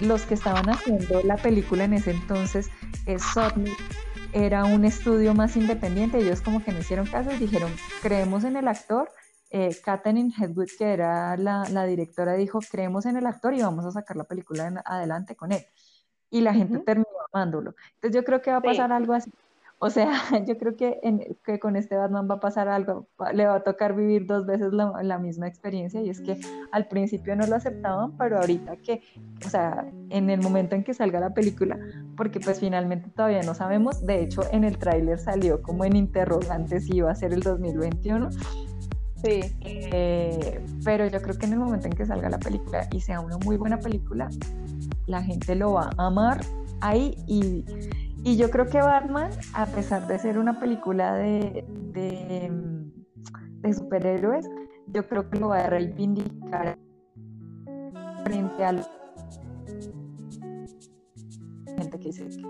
S2: los que estaban haciendo la película en ese entonces, es era un estudio más independiente. Ellos como que no hicieron caso y dijeron, creemos en el actor. Eh, Katherine Hedwig, que era la, la directora, dijo, creemos en el actor y vamos a sacar la película en, adelante con él y la gente uh -huh. terminó amándolo. Entonces yo creo que va a pasar sí. algo así. O sea, yo creo que, en, que, con este Batman va a pasar algo, le va a tocar vivir dos veces la, la, misma experiencia y es que al principio no lo aceptaban, pero ahorita que, o sea, en el momento en que salga la película, porque pues finalmente todavía no sabemos, de hecho en el tráiler salió como en interrogante si iba a ser el 2021.
S1: Sí.
S2: Eh, pero yo creo que en el momento en que salga la película y sea una muy buena película, la gente lo va a amar ahí y, y yo creo que Batman, a pesar de ser una película de, de, superhéroes, yo creo que lo va a reivindicar frente a la gente que dice que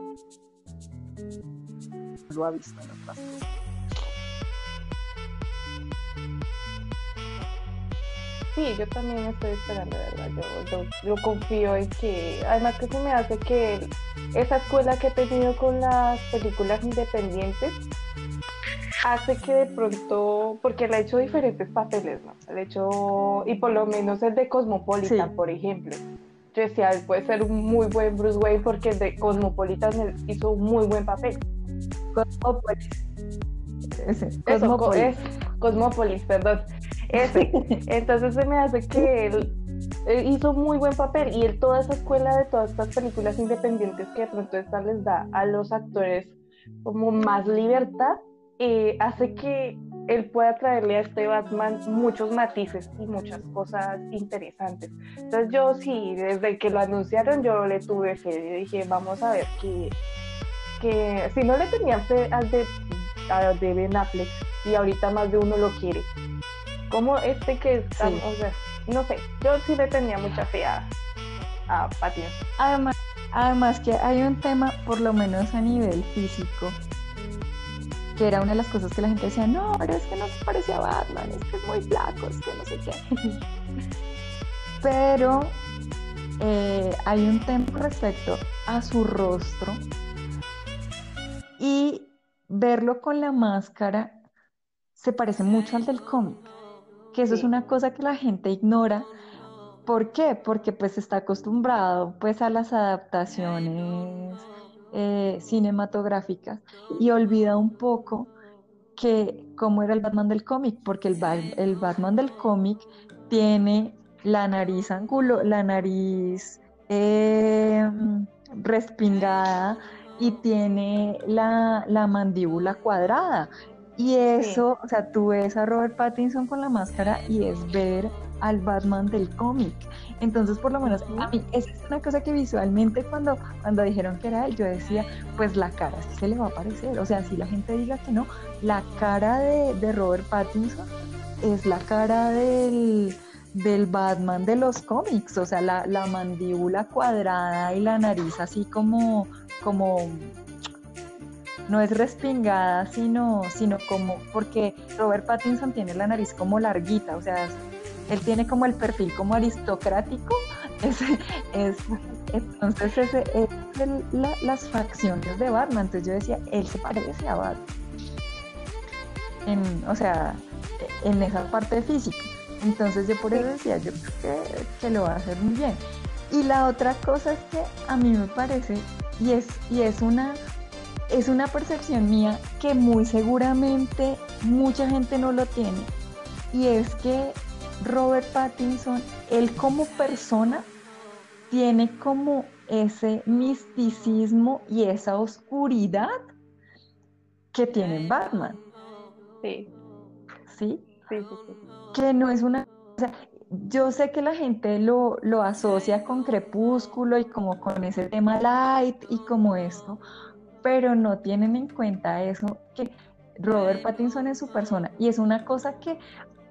S2: lo ha visto en otras cosas.
S1: Sí, yo también estoy esperando, ¿verdad? Yo, yo, yo, confío en que, además que se me hace que esa escuela que he tenido con las películas independientes hace que de pronto, porque le ha hecho diferentes papeles, ¿no? Le ha hecho, y por lo menos el de Cosmopolitan, sí. por ejemplo. Yo decía, él puede ser un muy buen Bruce Wayne porque el de Cosmopolitan hizo un muy buen papel.
S2: Cosmopolis.
S1: Cosmopolis. Eso, es, Cosmopolis, perdón. Ese. Entonces se me hace que él, él, hizo muy buen papel y él toda esa escuela de todas estas películas independientes que de pronto esta les da a los actores como más libertad, eh, hace que él pueda traerle a este Batman muchos matices y muchas cosas interesantes. Entonces yo sí, desde que lo anunciaron yo le tuve fe, yo dije vamos a ver que, que si no le tenía fe al de, al de Ben Affleck y ahorita más de uno lo quiere, como este que está, sí. o sea, no sé, yo sí le tenía mucha fe a, a Pattinson.
S2: Además, además que hay un tema, por lo menos a nivel físico, que era una de las cosas que la gente decía, no, pero es que no se parece a Batman, es que es muy flaco, es que no sé qué. pero eh, hay un tema respecto a su rostro y verlo con la máscara se parece mucho al del cómic, que eso es una cosa que la gente ignora. ¿Por qué? Porque pues está acostumbrado pues a las adaptaciones eh, cinematográficas y olvida un poco que cómo era el Batman del cómic, porque el, el Batman del cómic tiene la nariz angulo, la nariz eh, respingada y tiene la, la mandíbula cuadrada. Y eso, o sea, tú ves a Robert Pattinson con la máscara y es ver al Batman del cómic. Entonces, por lo menos, a mí, esa es una cosa que visualmente cuando, cuando dijeron que era él, yo decía, pues la cara sí se le va a parecer. O sea, si la gente diga que no, la cara de, de Robert Pattinson es la cara del, del Batman de los cómics. O sea, la, la mandíbula cuadrada y la nariz así como, como no es respingada, sino, sino como, porque Robert Pattinson tiene la nariz como larguita, o sea, él tiene como el perfil como aristocrático, es, entonces ese es las facciones de Batman, entonces yo decía, él se parece a Batman, en, o sea, en esa parte física, entonces yo por eso decía, yo creo que, que lo va a hacer muy bien. Y la otra cosa es que a mí me parece, y es, y es una es una percepción mía que muy seguramente mucha gente no lo tiene. Y es que Robert Pattinson, él como persona, tiene como ese misticismo y esa oscuridad que tiene Batman.
S1: Sí.
S2: ¿Sí?
S1: Sí, sí, sí.
S2: Que no es una... O sea, yo sé que la gente lo, lo asocia con Crepúsculo y como con ese tema light y como esto, pero no tienen en cuenta eso, que Robert Pattinson es su persona y es una cosa que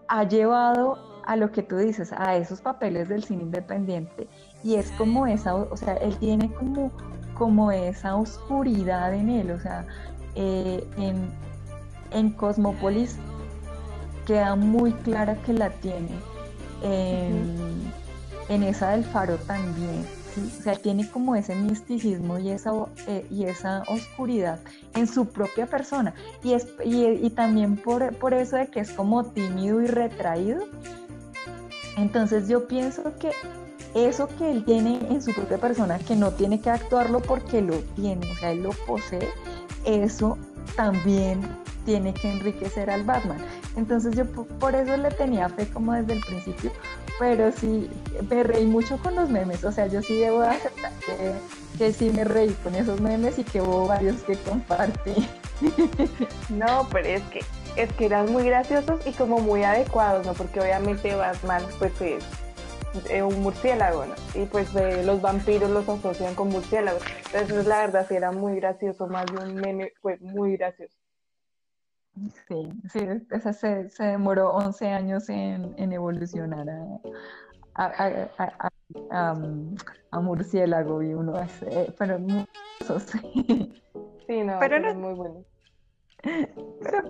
S2: ha llevado a lo que tú dices, a esos papeles del cine independiente y es como esa, o sea, él tiene como, como esa oscuridad en él, o sea, eh, en, en Cosmopolis queda muy clara que la tiene, en, en esa del faro también o sea, tiene como ese misticismo y esa, eh, y esa oscuridad en su propia persona. Y, es, y, también por, por, eso de que es como tímido y retraído. Entonces yo pienso que eso que él tiene en su propia persona, que no tiene que actuarlo porque lo tiene, o sea, él lo posee, eso también tiene que enriquecer al Batman. Entonces yo por eso le tenía fe como desde el principio, pero sí, me reí mucho con los memes, o sea, yo sí debo aceptar que, sí me reí con esos memes y que hubo varios que compartí.
S1: No, pero es que, es que eran muy graciosos y como muy adecuados, ¿no? Porque obviamente Batman pues es un murciélago, ¿no? Y pues los vampiros los asocian con murciélagos. Entonces la verdad sí era muy gracioso, más de un meme fue muy gracioso.
S2: Sí, sí, esa se, se, demoró 11 años en, en evolucionar a, a, a, a, murciélago y uno hace, pero muy
S1: Sí, no, pero no, es muy bueno.
S2: Pero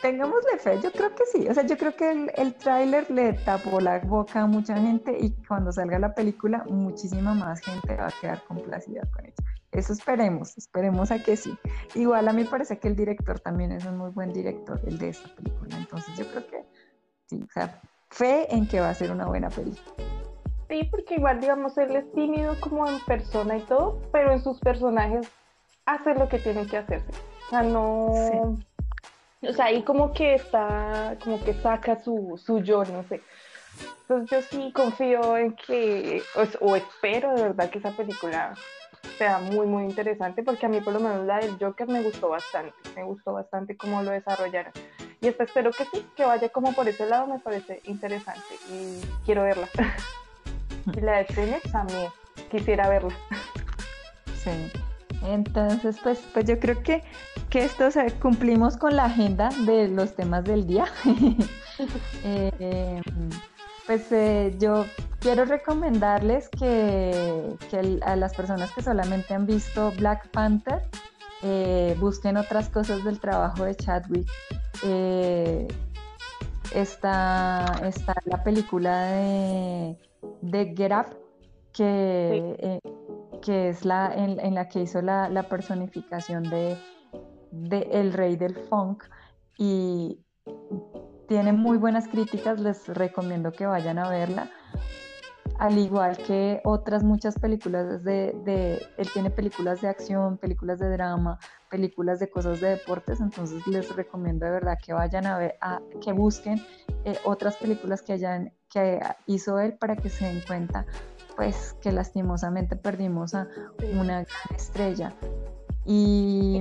S2: tengámosle fe, yo creo que sí, o sea, yo creo que el, el tráiler le tapó la boca a mucha gente y cuando salga la película muchísima más gente va a quedar complacida con ella. Eso esperemos, esperemos a que sí. Igual a mí parece que el director también es un muy buen director, el de esta película. Entonces yo creo que sí, o sea, fe en que va a ser una buena película.
S1: Sí, porque igual, digamos, él es tímido como en persona y todo, pero en sus personajes hace lo que tiene que hacerse. O sea, no... O sea, ahí como que está, como que saca su, su yo, no sé. Entonces yo sí confío en que, o, o espero de verdad que esa película sea muy, muy interesante porque a mí por lo menos la del Joker me gustó bastante, me gustó bastante cómo lo desarrollaron. Y esta espero que sí, que vaya como por ese lado, me parece interesante y quiero verla. y la de Phoenix también, quisiera verla.
S2: Sí. Entonces, pues, pues yo creo que, que esto cumplimos con la agenda de los temas del día. eh, pues eh, yo quiero recomendarles que, a las personas que solamente han visto Black Panther eh, busquen otras cosas del trabajo de Chadwick. Eh, está, está la película de, de Get Up, que, eh, que es la en, la que hizo la, personificación de, de, el rey del funk y tiene muy buenas críticas, les recomiendo que vayan a verla al igual que otras muchas películas de, de, él tiene películas de acción, películas de drama, películas de cosas de deportes, entonces les recomiendo de verdad que vayan a ver, a, que busquen eh, otras películas que hayan, que hizo él para que se den cuenta pues que lastimosamente perdimos a una gran estrella. Y,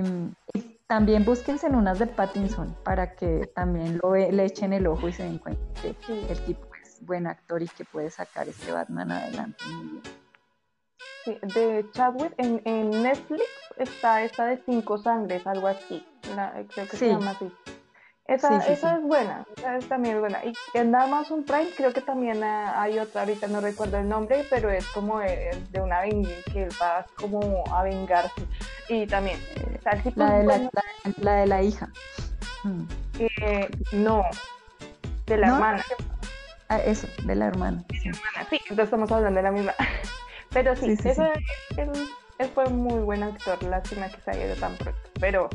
S2: también búsquense en unas de Pattinson para que también lo, le echen el ojo y se den cuenta que el tipo buen actor y que puede sacar este Batman adelante muy bien.
S1: Sí, de Chadwick en, en, Netflix está esa de Cinco Sangres, algo así, creo que se llama así. Esa, esa es buena, esa es también buena. Y en Amazon Prime creo que también hay otra, ahorita no recuerdo el nombre, pero es como de, una venganza que va como a vengarse. Y también,
S2: la, de la, la, de la hija.
S1: Mm. Eh, no, de la hermana.
S2: Ah, eso, de la hermana.
S1: Sí. entonces estamos hablando de la misma. Pero sí, eso él, fue muy buen actor, lástima que se haya ido tan pronto. Pero,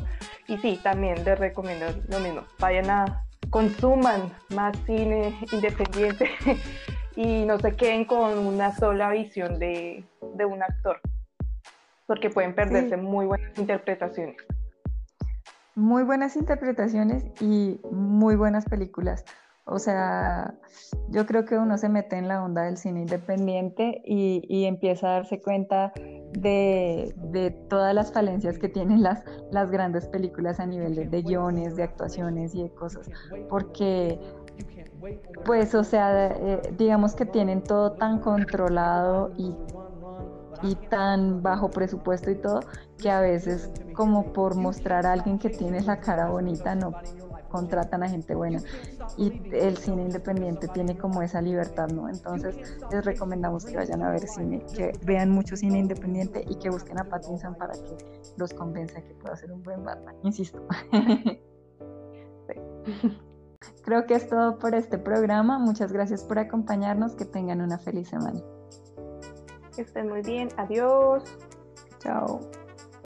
S1: y sí, también les recomiendo lo mismo. Vayan a, consuman más cine independiente y no se queden con una sola visión de, de un actor, porque pueden perderse muy buenas interpretaciones.
S2: Muy buenas interpretaciones y muy buenas películas. O sea, yo creo que uno se mete en la onda del cine independiente y, empieza a darse cuenta de, todas las falencias que tienen las, las grandes películas a nivel de, guiones, de actuaciones y de cosas. Porque, pues, o sea, eh, digamos que tienen todo tan controlado y y tan bajo presupuesto y todo, que a veces como por mostrar a alguien que tiene la cara bonita, no, contratan a gente buena y el cine independiente tiene como esa libertad, ¿no? Entonces les recomendamos que vayan a ver cine, que vean mucho cine independiente y que busquen a Pattinson para que los convenza que pueda ser un buen Batman, insisto. Creo que es todo por este programa. Muchas gracias por acompañarnos. Que tengan una feliz semana.
S1: Que estén muy bien. Adiós.
S2: Chao.